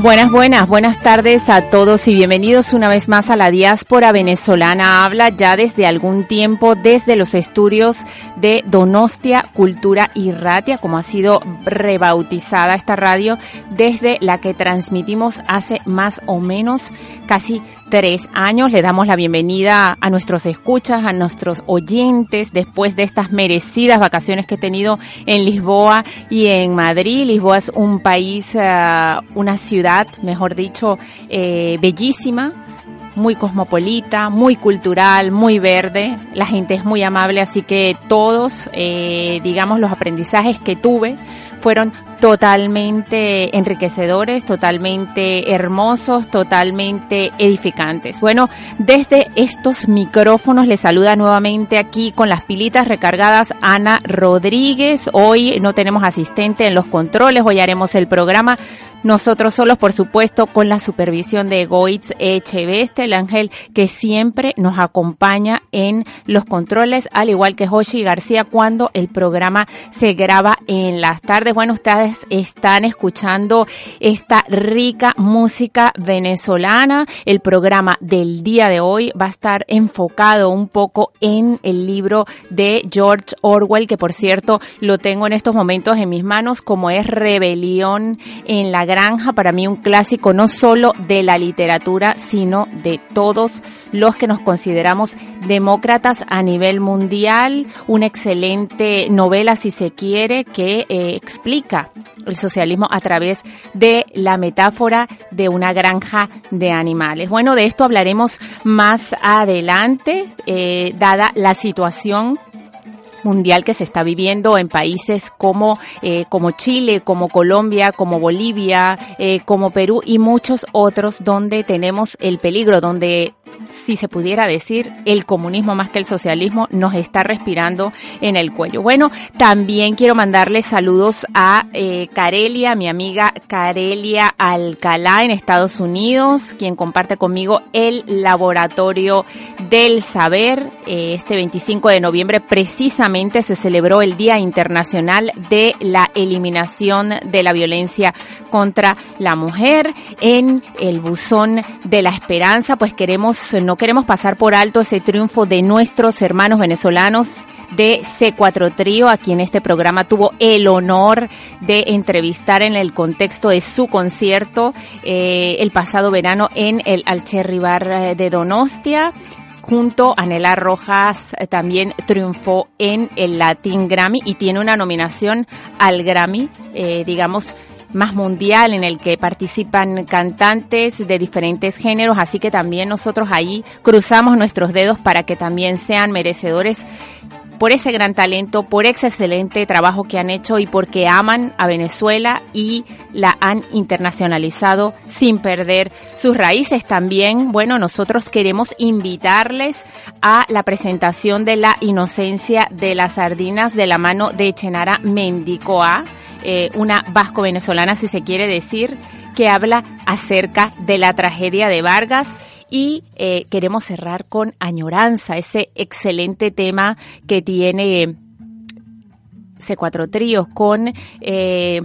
Buenas, buenas, buenas tardes a todos y bienvenidos una vez más a la diáspora venezolana. Habla ya desde algún tiempo desde los estudios de Donostia Cultura y Ratia, como ha sido rebautizada esta radio, desde la que transmitimos hace más o menos casi tres años. Le damos la bienvenida a nuestros escuchas, a nuestros oyentes, después de estas merecidas vacaciones que he tenido en Lisboa y en Madrid. Lisboa es un país, uh, una ciudad mejor dicho, eh, bellísima, muy cosmopolita, muy cultural, muy verde. La gente es muy amable, así que todos, eh, digamos, los aprendizajes que tuve fueron totalmente enriquecedores, totalmente hermosos, totalmente edificantes. Bueno, desde estos micrófonos les saluda nuevamente aquí con las pilitas recargadas Ana Rodríguez. Hoy no tenemos asistente en los controles, hoy haremos el programa nosotros solos, por supuesto, con la supervisión de Goitz Echeveste, el ángel que siempre nos acompaña en los controles, al igual que Hoshi García cuando el programa se graba en las tardes. Bueno, ustedes están escuchando esta rica música venezolana. El programa del día de hoy va a estar enfocado un poco en el libro de George Orwell, que por cierto lo tengo en estos momentos en mis manos, como es Rebelión en la Granja, para mí un clásico no solo de la literatura, sino de todos los que nos consideramos demócratas a nivel mundial. Una excelente novela, si se quiere, que eh, explica el socialismo a través de la metáfora de una granja de animales. Bueno, de esto hablaremos más adelante, eh, dada la situación mundial que se está viviendo en países como, eh, como Chile, como Colombia, como Bolivia, eh, como Perú y muchos otros donde tenemos el peligro, donde si se pudiera decir, el comunismo más que el socialismo nos está respirando en el cuello. Bueno, también quiero mandarle saludos a eh, Carelia, mi amiga Carelia Alcalá en Estados Unidos, quien comparte conmigo el laboratorio del saber. Eh, este 25 de noviembre precisamente se celebró el Día Internacional de la Eliminación de la Violencia contra la Mujer. En el buzón de la esperanza, pues queremos no queremos pasar por alto ese triunfo de nuestros hermanos venezolanos de C4 Trío, a quien este programa tuvo el honor de entrevistar en el contexto de su concierto eh, el pasado verano en el Alcherri Bar de Donostia. Junto a Nela Rojas también triunfó en el Latin Grammy y tiene una nominación al Grammy, eh, digamos, más mundial en el que participan cantantes de diferentes géneros, así que también nosotros ahí cruzamos nuestros dedos para que también sean merecedores por ese gran talento, por ese excelente trabajo que han hecho y porque aman a Venezuela y la han internacionalizado sin perder sus raíces. También, bueno, nosotros queremos invitarles a la presentación de la inocencia de las sardinas de la mano de Chenara Mendicoa, eh, una vasco-venezolana, si se quiere decir, que habla acerca de la tragedia de Vargas y eh, queremos cerrar con Añoranza, ese excelente tema que tiene C4 Tríos con eh,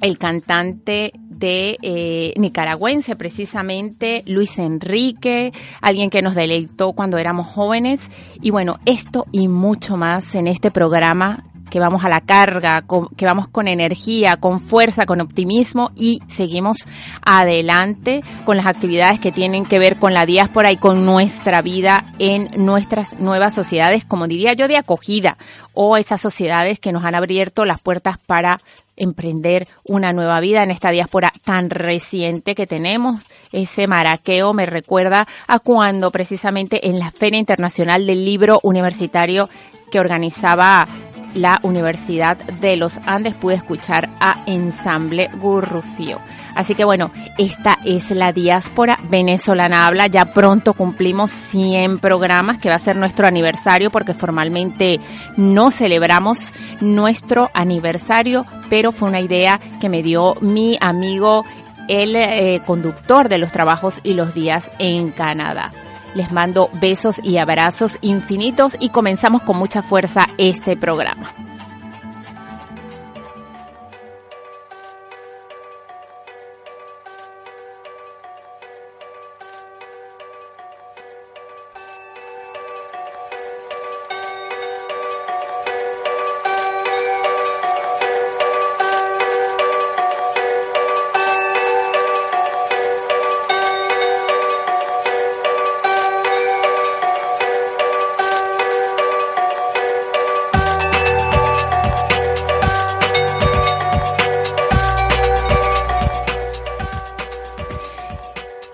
el cantante de eh, nicaragüense, precisamente Luis Enrique, alguien que nos deleitó cuando éramos jóvenes. Y bueno, esto y mucho más en este programa que vamos a la carga, que vamos con energía, con fuerza, con optimismo y seguimos adelante con las actividades que tienen que ver con la diáspora y con nuestra vida en nuestras nuevas sociedades, como diría yo, de acogida o esas sociedades que nos han abierto las puertas para emprender una nueva vida en esta diáspora tan reciente que tenemos. Ese maraqueo me recuerda a cuando precisamente en la Feria Internacional del Libro Universitario que organizaba la Universidad de los Andes pude escuchar a Ensamble Gurrufío. Así que bueno, esta es la diáspora venezolana habla. Ya pronto cumplimos 100 programas, que va a ser nuestro aniversario, porque formalmente no celebramos nuestro aniversario, pero fue una idea que me dio mi amigo, el eh, conductor de los trabajos y los días en Canadá. Les mando besos y abrazos infinitos y comenzamos con mucha fuerza este programa.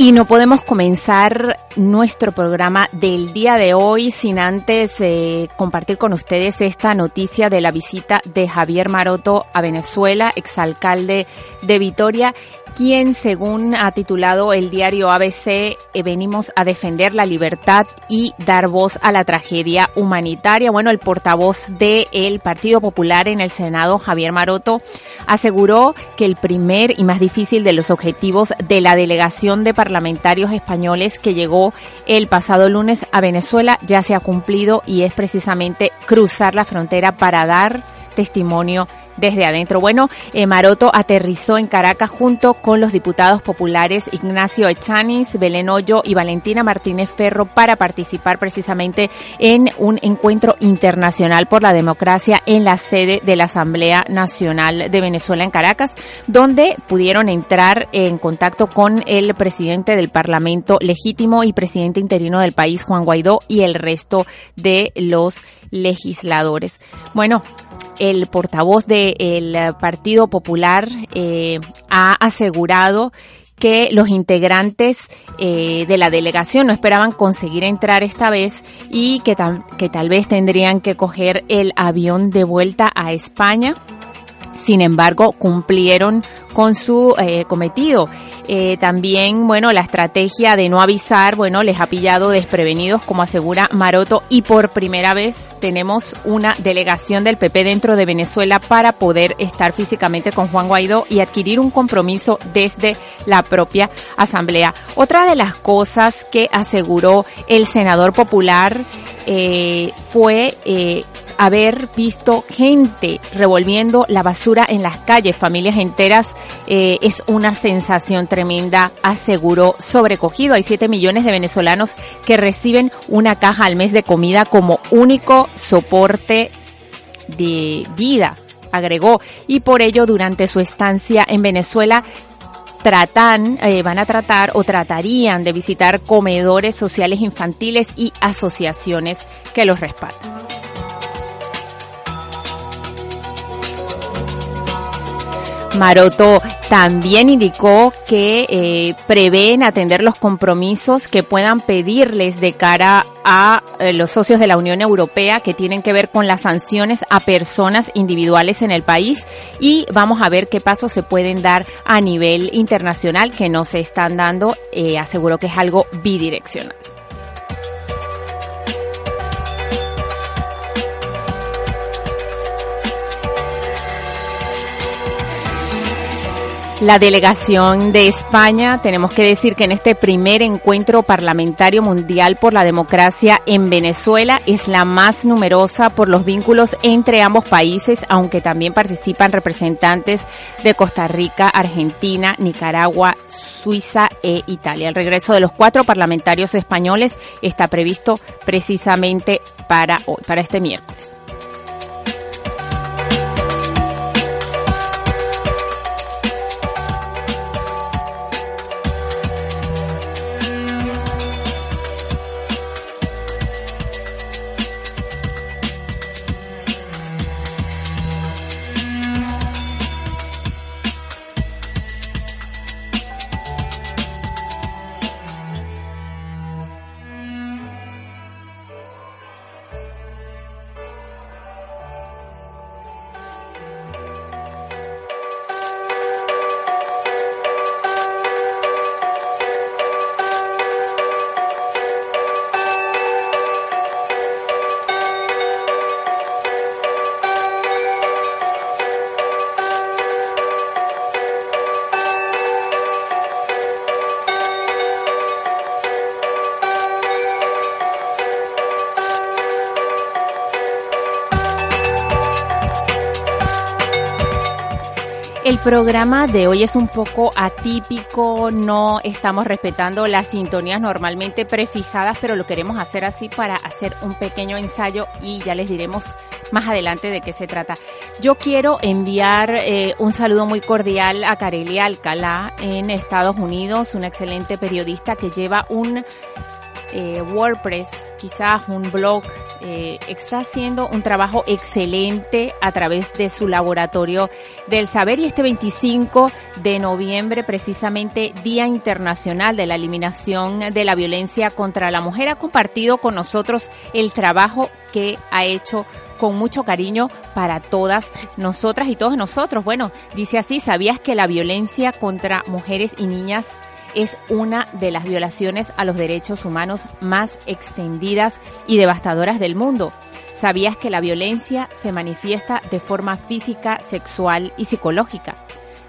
Y no podemos comenzar nuestro programa del día de hoy sin antes eh, compartir con ustedes esta noticia de la visita de Javier Maroto a Venezuela, exalcalde de Vitoria, quien, según ha titulado el diario ABC, eh, venimos a defender la libertad y dar voz a la tragedia humanitaria. Bueno, el portavoz del Partido Popular en el Senado, Javier Maroto, aseguró que el primer y más difícil de los objetivos de la delegación de parlamentarios españoles que llegó el pasado lunes a Venezuela. Ya se ha cumplido y es precisamente cruzar la frontera para dar testimonio desde adentro. Bueno, eh, Maroto aterrizó en Caracas junto con los diputados populares Ignacio Echanis, Belén Hoyo y Valentina Martínez Ferro para participar precisamente en un encuentro internacional por la democracia en la sede de la Asamblea Nacional de Venezuela en Caracas, donde pudieron entrar en contacto con el presidente del Parlamento legítimo y presidente interino del país, Juan Guaidó, y el resto de los legisladores. Bueno, el portavoz del Partido Popular eh, ha asegurado que los integrantes eh, de la delegación no esperaban conseguir entrar esta vez y que, que tal vez tendrían que coger el avión de vuelta a España. Sin embargo, cumplieron con su eh, cometido. Eh, también, bueno, la estrategia de no avisar, bueno, les ha pillado desprevenidos, como asegura Maroto, y por primera vez tenemos una delegación del PP dentro de Venezuela para poder estar físicamente con Juan Guaidó y adquirir un compromiso desde la propia Asamblea. Otra de las cosas que aseguró el senador popular eh, fue haber visto gente revolviendo la basura en las calles, familias enteras, eh, es una sensación tremenda, aseguró sobrecogido. Hay 7 millones de venezolanos que reciben una caja al mes de comida como único soporte de vida, agregó, y por ello durante su estancia en Venezuela tratan, eh, van a tratar o tratarían de visitar comedores sociales infantiles y asociaciones que los respaldan. Maroto también indicó que eh, prevén atender los compromisos que puedan pedirles de cara a eh, los socios de la Unión Europea que tienen que ver con las sanciones a personas individuales en el país y vamos a ver qué pasos se pueden dar a nivel internacional que no se están dando. Eh, aseguró que es algo bidireccional. La delegación de España, tenemos que decir que en este primer encuentro parlamentario mundial por la democracia en Venezuela es la más numerosa por los vínculos entre ambos países, aunque también participan representantes de Costa Rica, Argentina, Nicaragua, Suiza e Italia. El regreso de los cuatro parlamentarios españoles está previsto precisamente para hoy, para este miércoles. Programa de hoy es un poco atípico, no estamos respetando las sintonías normalmente prefijadas, pero lo queremos hacer así para hacer un pequeño ensayo y ya les diremos más adelante de qué se trata. Yo quiero enviar eh, un saludo muy cordial a Carelia Alcalá en Estados Unidos, una excelente periodista que lleva un eh, WordPress, quizás un blog, eh, está haciendo un trabajo excelente a través de su laboratorio del saber y este 25 de noviembre, precisamente Día Internacional de la Eliminación de la Violencia contra la Mujer, ha compartido con nosotros el trabajo que ha hecho con mucho cariño para todas nosotras y todos nosotros. Bueno, dice así, ¿sabías que la violencia contra mujeres y niñas es una de las violaciones a los derechos humanos más extendidas y devastadoras del mundo. ¿Sabías que la violencia se manifiesta de forma física, sexual y psicológica?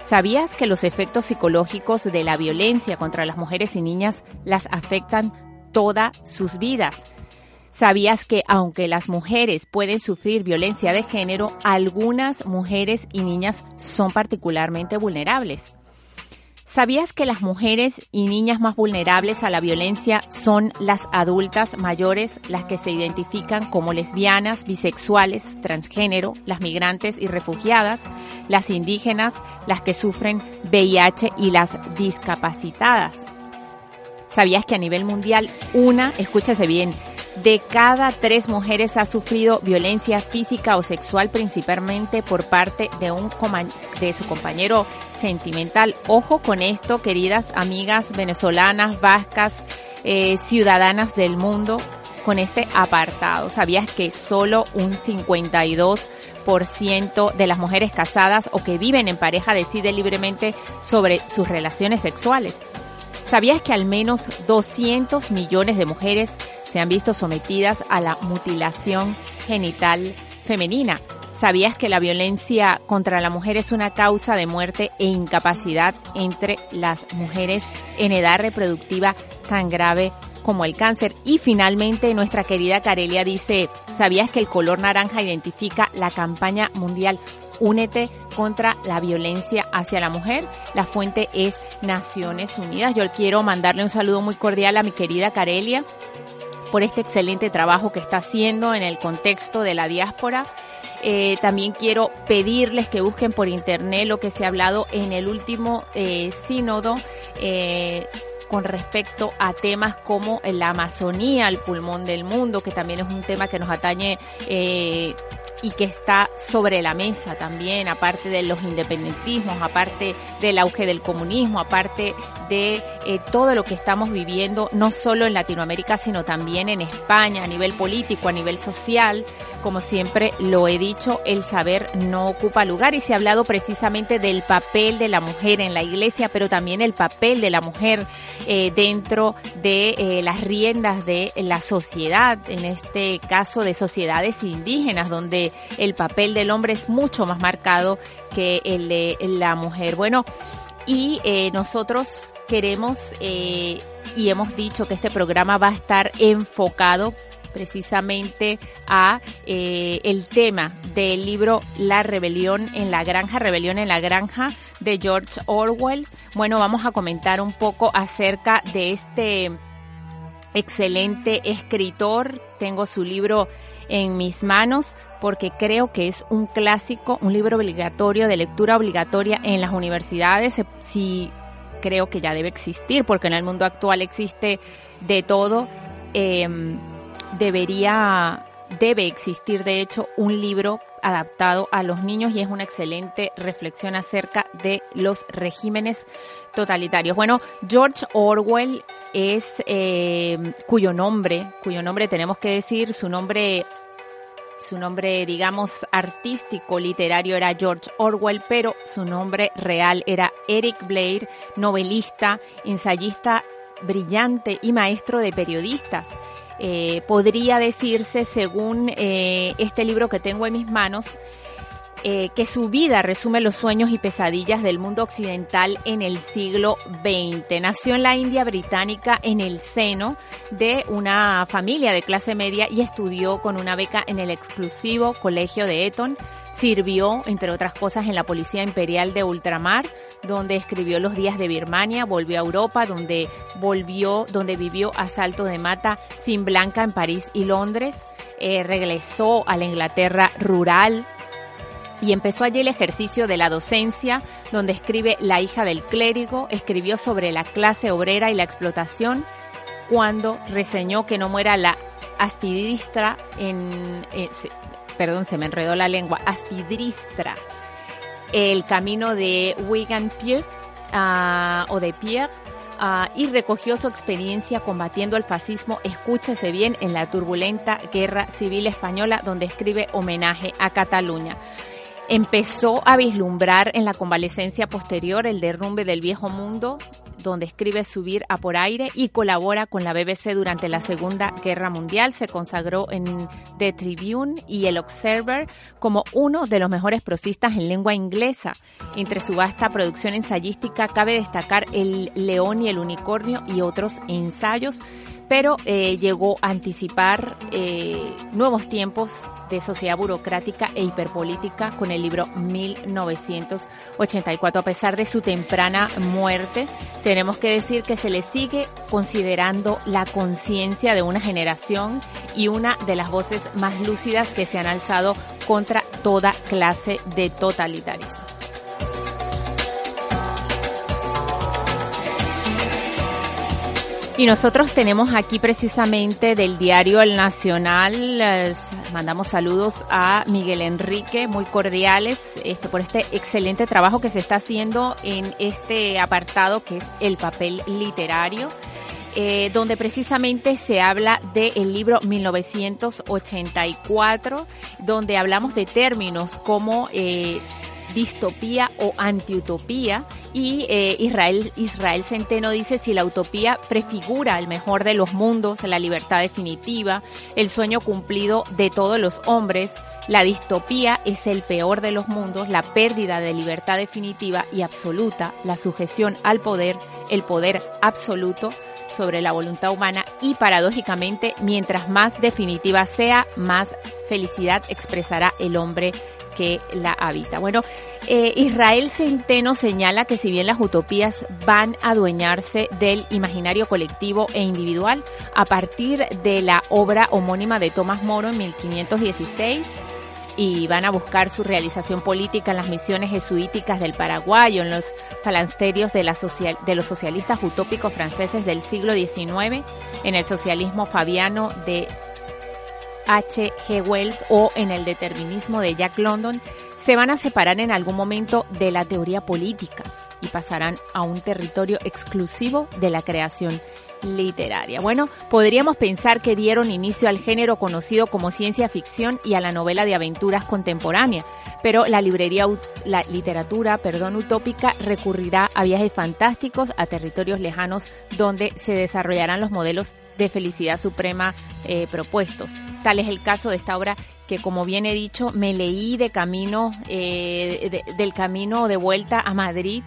¿Sabías que los efectos psicológicos de la violencia contra las mujeres y niñas las afectan todas sus vidas? ¿Sabías que aunque las mujeres pueden sufrir violencia de género, algunas mujeres y niñas son particularmente vulnerables? ¿Sabías que las mujeres y niñas más vulnerables a la violencia son las adultas mayores, las que se identifican como lesbianas, bisexuales, transgénero, las migrantes y refugiadas, las indígenas, las que sufren VIH y las discapacitadas? ¿Sabías que a nivel mundial una, escúchese bien, de cada tres mujeres ha sufrido violencia física o sexual principalmente por parte de un de su compañero sentimental. Ojo con esto, queridas amigas venezolanas, vascas, eh, ciudadanas del mundo, con este apartado. ¿Sabías que solo un 52% de las mujeres casadas o que viven en pareja decide libremente sobre sus relaciones sexuales? ¿Sabías que al menos 200 millones de mujeres se han visto sometidas a la mutilación genital femenina. ¿Sabías que la violencia contra la mujer es una causa de muerte e incapacidad entre las mujeres en edad reproductiva tan grave como el cáncer? Y finalmente nuestra querida Carelia dice, ¿sabías que el color naranja identifica la campaña mundial Únete contra la violencia hacia la mujer? La fuente es Naciones Unidas. Yo quiero mandarle un saludo muy cordial a mi querida Carelia por este excelente trabajo que está haciendo en el contexto de la diáspora. Eh, también quiero pedirles que busquen por internet lo que se ha hablado en el último eh, sínodo eh, con respecto a temas como la Amazonía, el pulmón del mundo, que también es un tema que nos atañe y que está sobre la mesa también, aparte de los independentismos, aparte del auge del comunismo, aparte de eh, todo lo que estamos viviendo, no solo en Latinoamérica, sino también en España, a nivel político, a nivel social. Como siempre lo he dicho, el saber no ocupa lugar y se ha hablado precisamente del papel de la mujer en la iglesia, pero también el papel de la mujer eh, dentro de eh, las riendas de la sociedad, en este caso de sociedades indígenas, donde el papel del hombre es mucho más marcado que el de la mujer. Bueno, y eh, nosotros queremos eh, y hemos dicho que este programa va a estar enfocado precisamente a eh, el tema del libro La rebelión en la granja, rebelión en la granja de George Orwell. Bueno, vamos a comentar un poco acerca de este excelente escritor. Tengo su libro en mis manos porque creo que es un clásico, un libro obligatorio, de lectura obligatoria en las universidades. Si creo que ya debe existir, porque en el mundo actual existe de todo. Em, debería, debe existir de hecho un libro adaptado a los niños y es una excelente reflexión acerca de los regímenes totalitarios. Bueno, George Orwell es em, cuyo nombre, cuyo nombre tenemos que decir, su nombre su nombre, digamos, artístico, literario era George Orwell, pero su nombre real era Eric Blair, novelista, ensayista brillante y maestro de periodistas. Eh, podría decirse, según eh, este libro que tengo en mis manos, eh, que su vida resume los sueños y pesadillas del mundo occidental en el siglo XX. Nació en la India británica en el seno de una familia de clase media y estudió con una beca en el exclusivo Colegio de Eton. Sirvió, entre otras cosas, en la Policía Imperial de Ultramar, donde escribió Los días de Birmania, volvió a Europa, donde volvió, donde vivió Asalto de Mata sin Blanca en París y Londres. Eh, regresó a la Inglaterra rural, y empezó allí el ejercicio de la docencia, donde escribe La hija del clérigo, escribió sobre la clase obrera y la explotación, cuando reseñó que no muera la aspidistra en... Eh, perdón, se me enredó la lengua, aspidristra, el camino de Wigan Pier ah, o de Pierre ah, y recogió su experiencia combatiendo el fascismo, escúchese bien, en la turbulenta guerra civil española, donde escribe homenaje a Cataluña empezó a vislumbrar en la convalecencia posterior el derrumbe del viejo mundo, donde escribe Subir a por aire y colabora con la BBC durante la Segunda Guerra Mundial. Se consagró en The Tribune y El Observer como uno de los mejores prosistas en lengua inglesa. Entre su vasta producción ensayística cabe destacar El León y el Unicornio y otros ensayos pero eh, llegó a anticipar eh, nuevos tiempos de sociedad burocrática e hiperpolítica con el libro 1984. A pesar de su temprana muerte, tenemos que decir que se le sigue considerando la conciencia de una generación y una de las voces más lúcidas que se han alzado contra toda clase de totalitarismo. Y nosotros tenemos aquí precisamente del diario El Nacional, mandamos saludos a Miguel Enrique, muy cordiales, este, por este excelente trabajo que se está haciendo en este apartado que es el papel literario. Eh, donde precisamente se habla del libro 1984, donde hablamos de términos como eh, distopía o antiutopía. Y eh, Israel, Israel Centeno dice si la utopía prefigura el mejor de los mundos, la libertad definitiva, el sueño cumplido de todos los hombres, la distopía es el peor de los mundos, la pérdida de libertad definitiva y absoluta, la sujeción al poder, el poder absoluto sobre la voluntad humana y paradójicamente, mientras más definitiva sea, más felicidad expresará el hombre que la habita. Bueno, eh, Israel Centeno señala que si bien las utopías van a adueñarse del imaginario colectivo e individual, a partir de la obra homónima de Tomás Moro en 1516, y van a buscar su realización política en las misiones jesuíticas del Paraguay o en los falansterios de, la social, de los socialistas utópicos franceses del siglo XIX, en el socialismo fabiano de H. G. Wells o en el determinismo de Jack London, se van a separar en algún momento de la teoría política y pasarán a un territorio exclusivo de la creación literaria. Bueno, podríamos pensar que dieron inicio al género conocido como ciencia ficción y a la novela de aventuras contemporánea, pero la librería, la literatura, perdón, utópica recurrirá a viajes fantásticos a territorios lejanos donde se desarrollarán los modelos de felicidad suprema eh, propuestos. Tal es el caso de esta obra que, como bien he dicho, me leí de camino, eh, del camino de vuelta a Madrid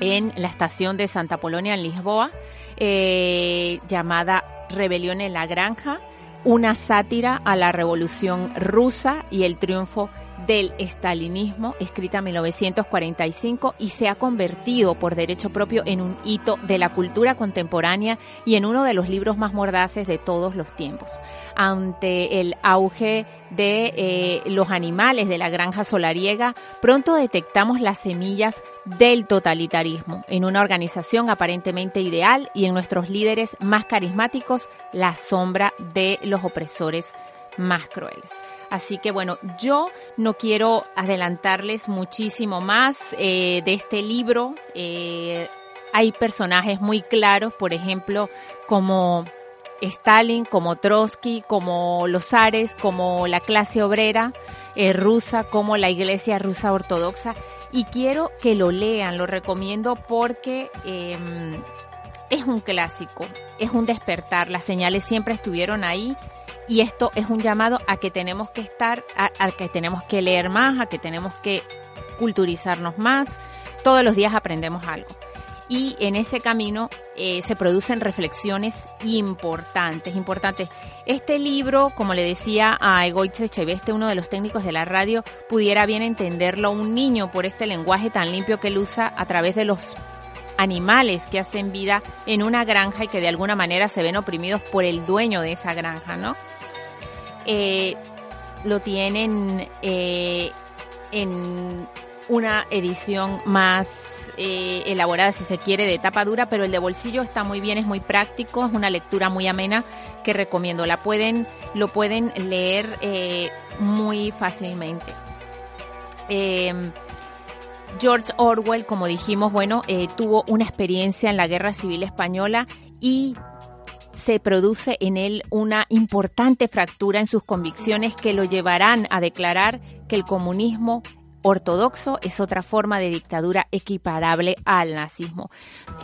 en la estación de Santa Polonia en Lisboa, eh, llamada Rebelión en la Granja, una sátira a la revolución rusa y el triunfo del estalinismo, escrita en 1945, y se ha convertido por derecho propio en un hito de la cultura contemporánea y en uno de los libros más mordaces de todos los tiempos. Ante el auge de eh, los animales de la granja solariega, pronto detectamos las semillas del totalitarismo en una organización aparentemente ideal y en nuestros líderes más carismáticos la sombra de los opresores más crueles. Así que bueno, yo no quiero adelantarles muchísimo más eh, de este libro. Eh, hay personajes muy claros, por ejemplo, como Stalin, como Trotsky, como los zares, como la clase obrera eh, rusa, como la iglesia rusa ortodoxa. Y quiero que lo lean, lo recomiendo porque em, es un clásico, es un despertar. Las señales siempre estuvieron ahí y esto es un llamado a que tenemos que estar, a, que tenemos que leer más, a que tenemos que culturizarnos más. Todos los días aprendemos algo. y en ese camino eh, se producen reflexiones importantes, importantes. Este libro, como le decía a Egoitze Cheveste, uno de los técnicos de la radio, pudiera bien entenderlo un niño por este lenguaje tan limpio que él usa a través de los animales que hacen vida en una granja y que de alguna manera se ven oprimidos por el dueño de esa granja, ¿no? Eh, lo tienen eh, en una edición más eh, elaborada, si se quiere, de tapa dura, pero el de bolsillo está muy bien, es muy práctico, es una lectura muy amena que recomiendo. La pueden, lo pueden leer eh, muy fácilmente. George Orwell, como dijimos, bueno, eh, tuvo una experiencia en la Guerra Civil Española y se produce en él una importante fractura en sus convicciones que lo llevarán a declarar que el comunismo ortodoxo es otra forma de dictadura equiparable al nazismo.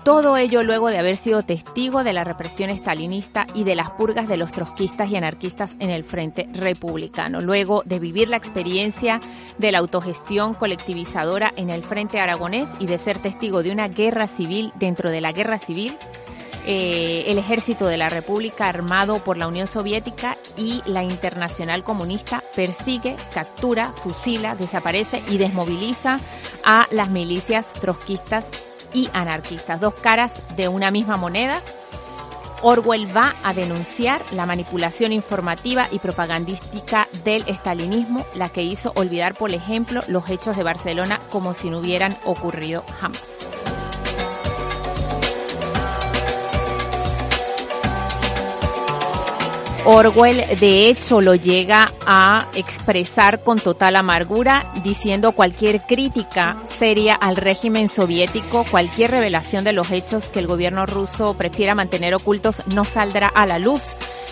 Todo ello luego de haber sido testigo de la represión estalinista y de las purgas de los trotskistas y anarquistas en el frente republicano, luego de vivir la experiencia de la autogestión colectivizadora en el frente aragonés y de ser testigo de una guerra civil dentro de la guerra civil eh, el ejército de la República armado por la Unión Soviética y la Internacional Comunista persigue, captura, fusila, desaparece y desmoviliza a las milicias trotskistas y anarquistas, dos caras de una misma moneda. Orwell va a denunciar la manipulación informativa y propagandística del estalinismo, la que hizo olvidar, por ejemplo, los hechos de Barcelona como si no hubieran ocurrido jamás. Orwell de hecho lo llega a expresar con total amargura, diciendo cualquier crítica seria al régimen soviético, cualquier revelación de los hechos que el gobierno ruso prefiera mantener ocultos no saldrá a la luz.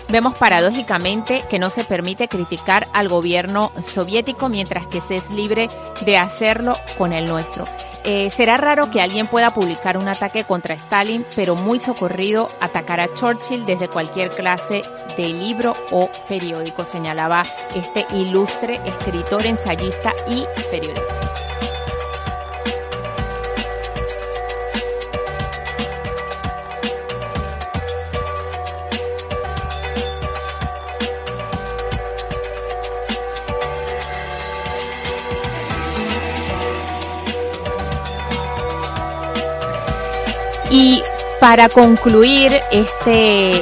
Vemos paradójicamente que no se permite criticar al gobierno soviético mientras que se es libre de hacerlo con el nuestro. Eh, será raro que alguien pueda publicar un ataque contra Stalin, pero muy socorrido atacar a Churchill desde cualquier clase de libro o periódico, señalaba este ilustre escritor, ensayista y periodista. Y para concluir este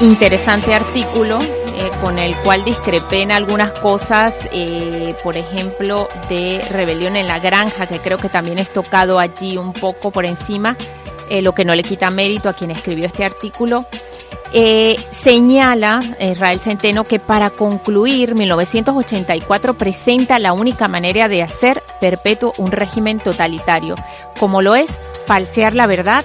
interesante artículo, eh, con el cual discrepé en algunas cosas, eh, por ejemplo, de Rebelión en la Granja, que creo que también es tocado allí un poco por encima, eh, lo que no le quita mérito a quien escribió este artículo. señala Israel Centeno que para concluir 1984 presenta la única manera de hacer perpetuo un régimen totalitario, como lo es falsear la verdad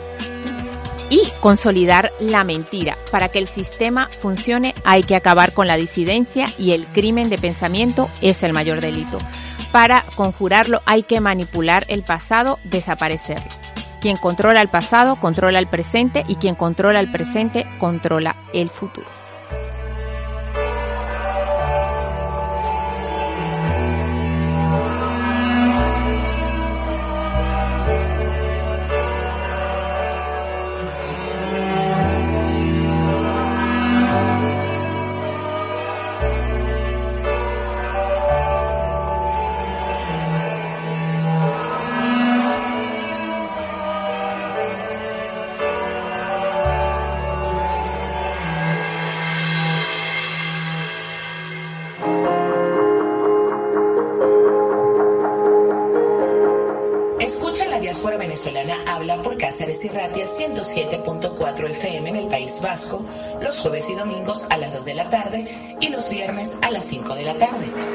y consolidar la mentira. Para que el sistema funcione hay que acabar con la disidencia y el crimen de pensamiento es el mayor delito. Para conjurarlo hay que manipular el pasado, desaparecerlo. Quien controla el pasado controla el presente y quien controla el presente controla el futuro. Cáceres y Ratia 107.4 FM en el País Vasco, los jueves y domingos a las 2 de la tarde y los viernes a las 5 de la tarde.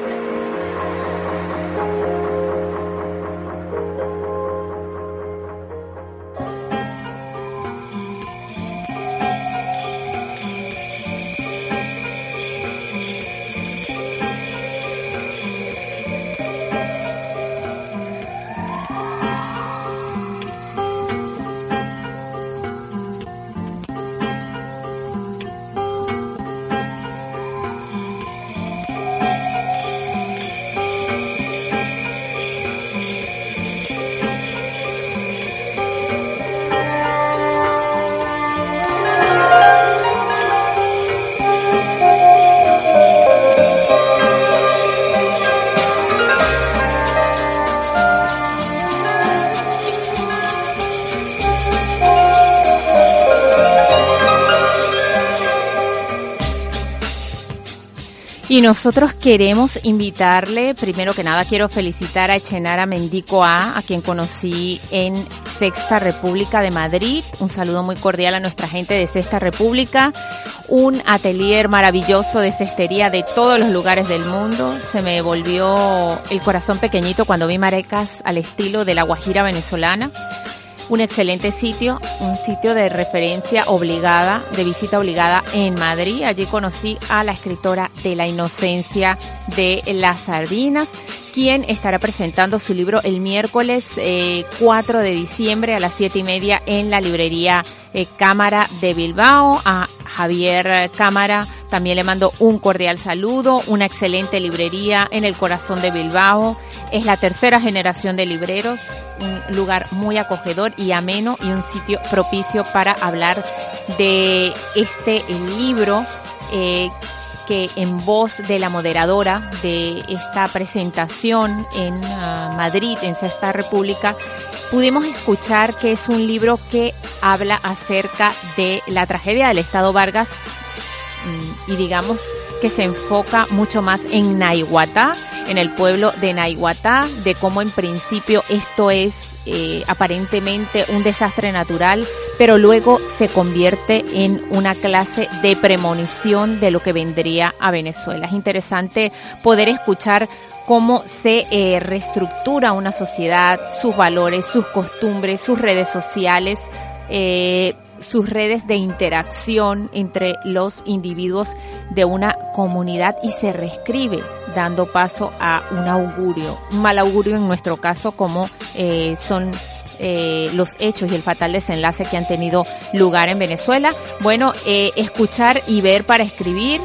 Y nosotros queremos invitarle, primero que nada quiero felicitar a Echenara Mendico A, a quien conocí en Sexta República de Madrid. Un saludo muy cordial a nuestra gente de Sexta República. Un atelier maravilloso de cestería de todos los lugares del mundo. Se me volvió el corazón pequeñito cuando vi marecas al estilo de la Guajira venezolana un excelente sitio, un sitio de referencia obligada, de visita obligada en Madrid. Allí conocí a la escritora de La Inocencia de las Sardinas, quien estará presentando su libro el miércoles 4 eh, de diciembre a las 7 y media en la librería eh, Cámara de Bilbao. A Javier Cámara también le mando un cordial saludo, una excelente librería en el corazón de Bilbao. Es la tercera generación de libreros, un lugar muy acogedor y ameno y un sitio propicio para hablar de este libro eh, que en voz de la moderadora de esta presentación en ah, Madrid, en Sexta República, pudimos escuchar que es un libro que habla acerca de la tragedia del Estado Vargas mm, y digamos que se enfoca mucho más en Naiguatá, en el pueblo de Naiguatá, de cómo en principio esto es eh, aparentemente un desastre natural, pero luego se convierte en una clase de premonición de lo que vendría a Venezuela. Es interesante poder escuchar cómo se eh, reestructura una sociedad, sus valores, sus costumbres, sus redes sociales, eh, sus redes de interacción entre los individuos de una comunidad y se reescribe dando paso a un augurio, un mal augurio en nuestro caso como eh, son eh, los hechos y el fatal desenlace que han tenido lugar en Venezuela. Bueno, eh, escuchar y ver para escribir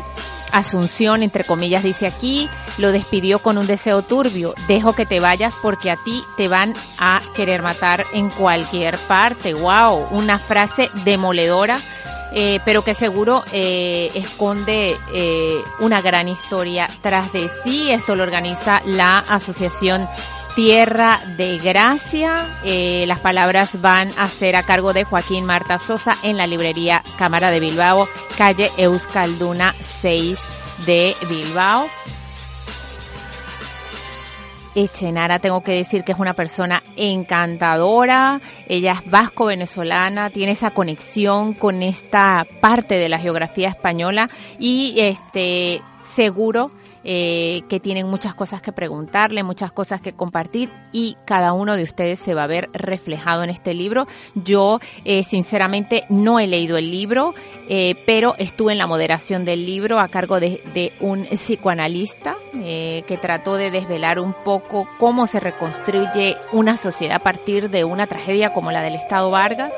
Asunción, entre comillas, dice aquí, lo despidió con un deseo turbio. Dejo que te vayas porque a ti te van a querer matar en cualquier parte. ¡Wow! Una frase demoledora, eh, pero que seguro eh, esconde eh, una gran historia tras de sí. Esto lo organiza la Asociación Tierra de Gracia. Eh, las palabras van a ser a cargo de Joaquín Marta Sosa en la librería Cámara de Bilbao, calle Euskalduna 6 de Bilbao. Echenara, tengo que decir que es una persona encantadora, ella es vasco-venezolana, tiene esa conexión con esta parte de la geografía española y este seguro eh, que tienen muchas cosas que preguntarle, muchas cosas que compartir y cada uno de ustedes se va a ver reflejado en este libro. Yo, eh, sinceramente, no he leído el libro, eh, pero estuve en la moderación del libro a cargo de, de un psicoanalista que trató de desvelar un poco cómo se reconstruye una sociedad a partir de una tragedia como la del Estado Vargas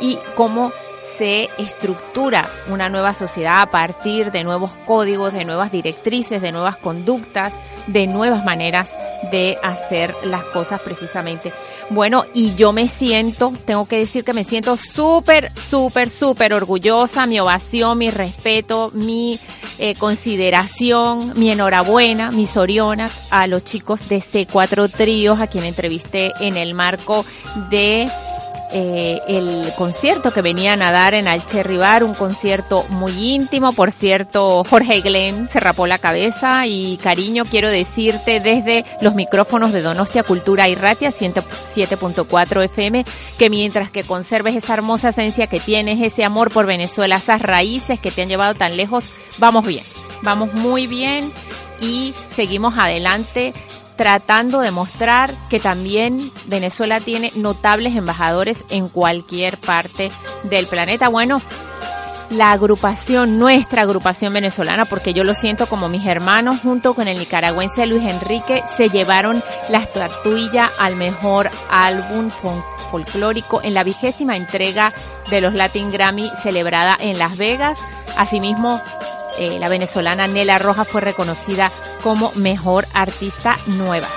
y cómo se estructura una nueva sociedad a partir de nuevos códigos, de nuevas directrices, de nuevas conductas, de nuevas maneras de hacer las cosas precisamente. Bueno, y yo me siento, tengo que decir que me siento súper, súper, súper orgullosa, mi ovación, mi respeto, mi eh, consideración, mi enhorabuena, mi soriona a los chicos de C4 Tríos, a quien entrevisté en el marco de eh, el concierto que venían a dar en Alcherri Bar, un concierto muy íntimo. Por cierto, Jorge Glenn se rapó la cabeza y cariño, quiero decirte desde los micrófonos de Donostia Cultura y Ratia 7.4 FM que mientras que conserves esa hermosa esencia que tienes, ese amor por Venezuela, esas raíces que te han llevado tan lejos, vamos bien, vamos muy bien y seguimos adelante tratando de mostrar que también Venezuela tiene notables embajadores en cualquier parte del planeta. Bueno, la agrupación, nuestra agrupación venezolana, porque yo lo siento como mis hermanos, junto con el nicaragüense Luis Enrique, se llevaron la estatuilla al mejor álbum folclórico en la vigésima entrega de los Latin Grammy celebrada en Las Vegas. Asimismo, eh, la venezolana Nela Roja fue reconocida como mejor artista nueva.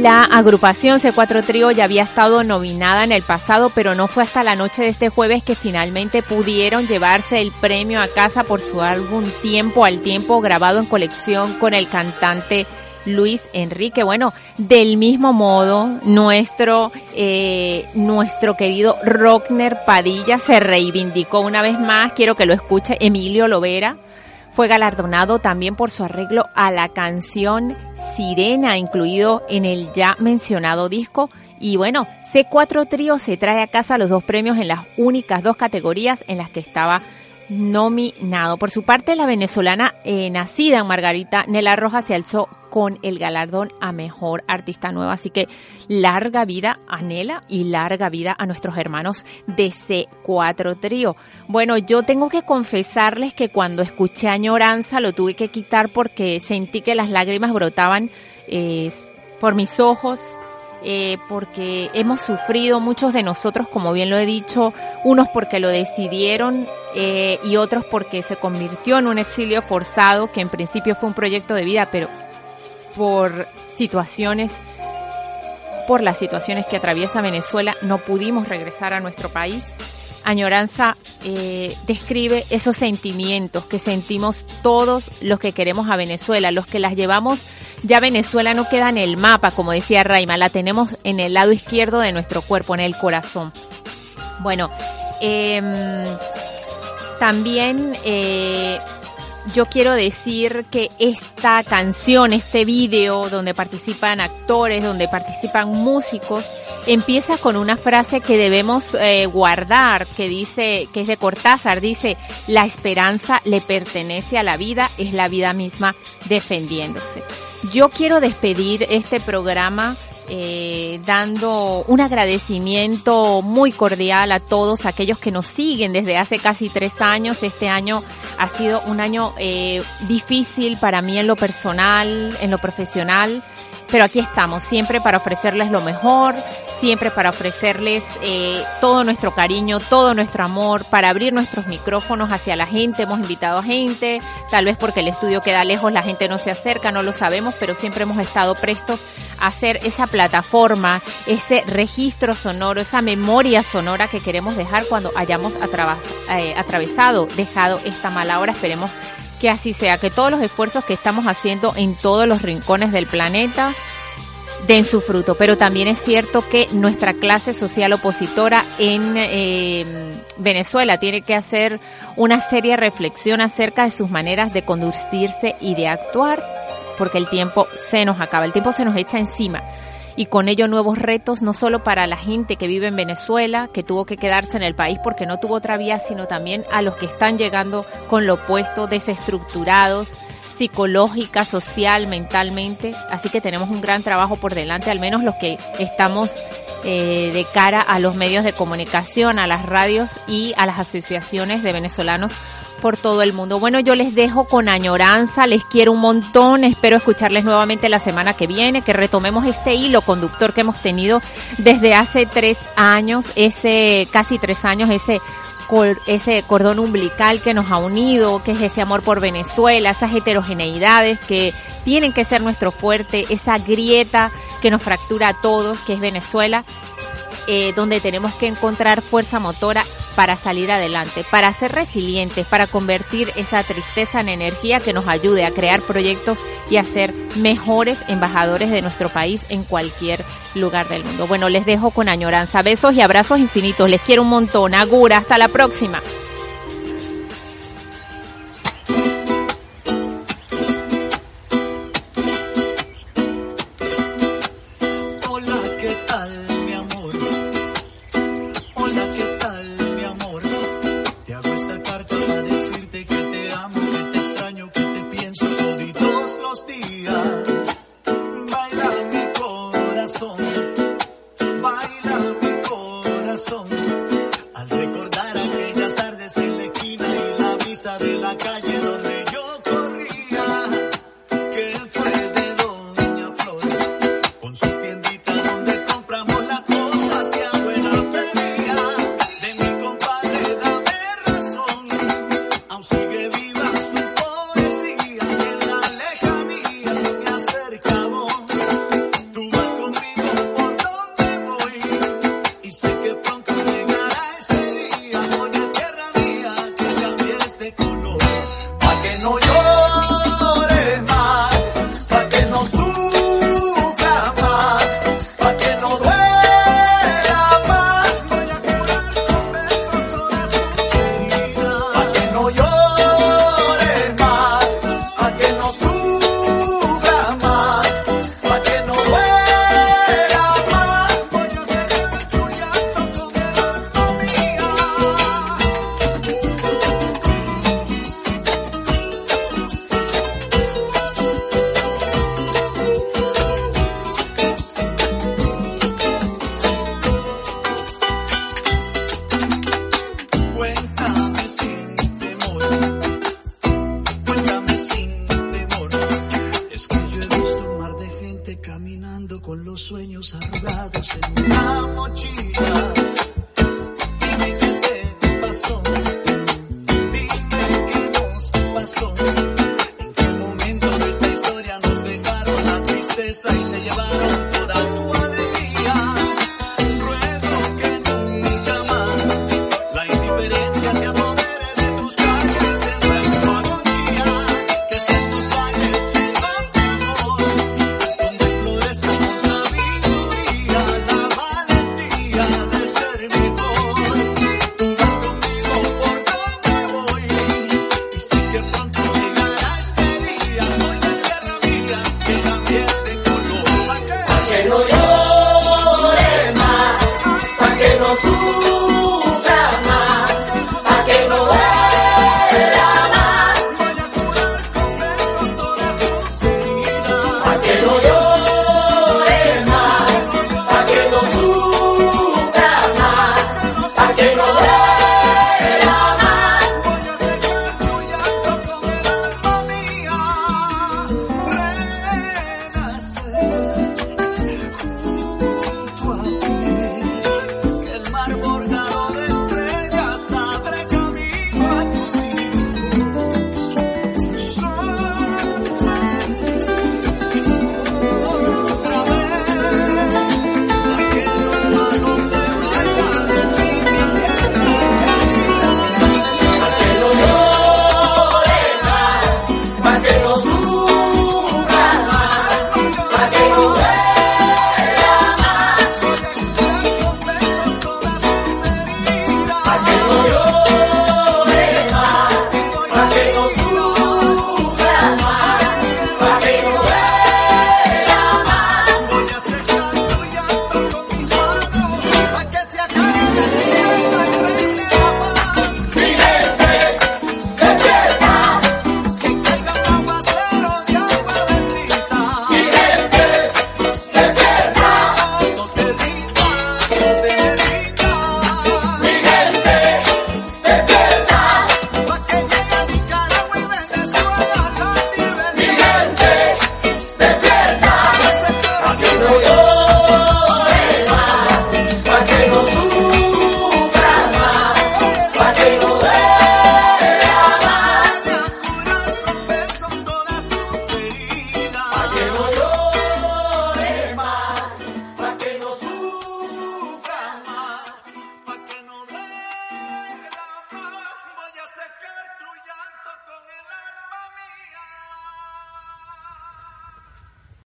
La agrupación C4 Trío ya había estado nominada en el pasado, pero no fue hasta la noche de este jueves que finalmente pudieron llevarse el premio a casa por su álbum Tiempo al Tiempo, grabado en colección con el cantante Luis Enrique. Bueno, del mismo modo, nuestro, eh, nuestro querido Rockner Padilla se reivindicó una vez más. Quiero que lo escuche Emilio Lovera. Fue galardonado también por su arreglo a la canción Sirena, incluido en el ya mencionado disco. Y bueno, C4 Trío se trae a casa los dos premios en las únicas dos categorías en las que estaba nominado. Por su parte, la venezolana eh, nacida en Margarita, Nela Rojas, se alzó con el galardón a Mejor Artista Nueva. Así que larga vida a Nela y larga vida a nuestros hermanos de C4 Trío. Bueno, yo tengo que confesarles que cuando escuché Añoranza lo tuve que quitar porque sentí que las lágrimas brotaban eh, por mis ojos eh, porque hemos sufrido muchos de nosotros, como bien lo he dicho, unos porque lo decidieron eh, y otros porque se convirtió en un exilio forzado, que en principio fue un proyecto de vida, pero por situaciones, por las situaciones que atraviesa Venezuela, no pudimos regresar a nuestro país. Añoranza eh, describe esos sentimientos que sentimos todos los que queremos a Venezuela, los que las llevamos ya Venezuela no queda en el mapa, como decía Raima, la tenemos en el lado izquierdo de nuestro cuerpo, en el corazón. Bueno, em, también eh, yo quiero decir que esta canción, este video donde participan actores, donde participan músicos, empieza con una frase que debemos eh, guardar, que dice, que es de Cortázar, dice, la esperanza le pertenece a la vida, es la vida misma defendiéndose. Yo quiero despedir este programa eh, dando un agradecimiento muy cordial a todos aquellos que nos siguen desde hace casi tres años. Este año ha sido un año eh, difícil para mí en lo personal, en lo profesional, pero aquí estamos siempre para ofrecerles lo mejor, siempre para ofrecerles eh, todo nuestro cariño, todo nuestro amor, para abrir nuestros micrófonos hacia la gente. Hemos invitado a gente, tal vez porque el estudio queda lejos, la gente no se acerca, no lo sabemos, pero siempre hemos estado prestos a hacer esa plataforma, ese registro sonoro, esa memoria sonora que queremos dejar cuando hayamos eh, atravesado, dejado esta mala hora. Esperemos que así sea, que todos los esfuerzos que estamos haciendo en todos los rincones del planeta, den su fruto. Pero también es cierto que nuestra clase social opositora en eh, Venezuela tiene que hacer una seria reflexión acerca de sus maneras de conducirse y de actuar, porque el tiempo se nos acaba, el tiempo se nos echa encima. Y con ello nuevos retos, no solo para la gente que vive en Venezuela, que tuvo que quedarse en el país porque no tuvo otra vía, sino también a los que están llegando con lo opuesto, desestructurados, psicológica, social, mentalmente. Así que tenemos un gran trabajo por delante, al menos los que estamos eh, de cara a los medios de comunicación, a las radios y a las asociaciones de venezolanos por todo el mundo. Bueno, yo les dejo con añoranza, les quiero un montón, espero escucharles nuevamente la semana que viene, que retomemos este hilo conductor que hemos tenido desde hace tres años, ese casi tres años, ese ese cordón umbilical que nos ha unido, que es ese amor por Venezuela, esas heterogeneidades que tienen que ser nuestro fuerte, esa grieta que nos fractura a todos, que es Venezuela, eh, donde tenemos que encontrar fuerza motora para salir adelante, para ser resilientes, para convertir esa tristeza en energía que nos ayude a crear proyectos y a ser mejores embajadores de nuestro país en cualquier lugar del mundo. Bueno, les dejo con añoranza. Besos y abrazos infinitos. Les quiero un montón. Agura. Hasta la próxima.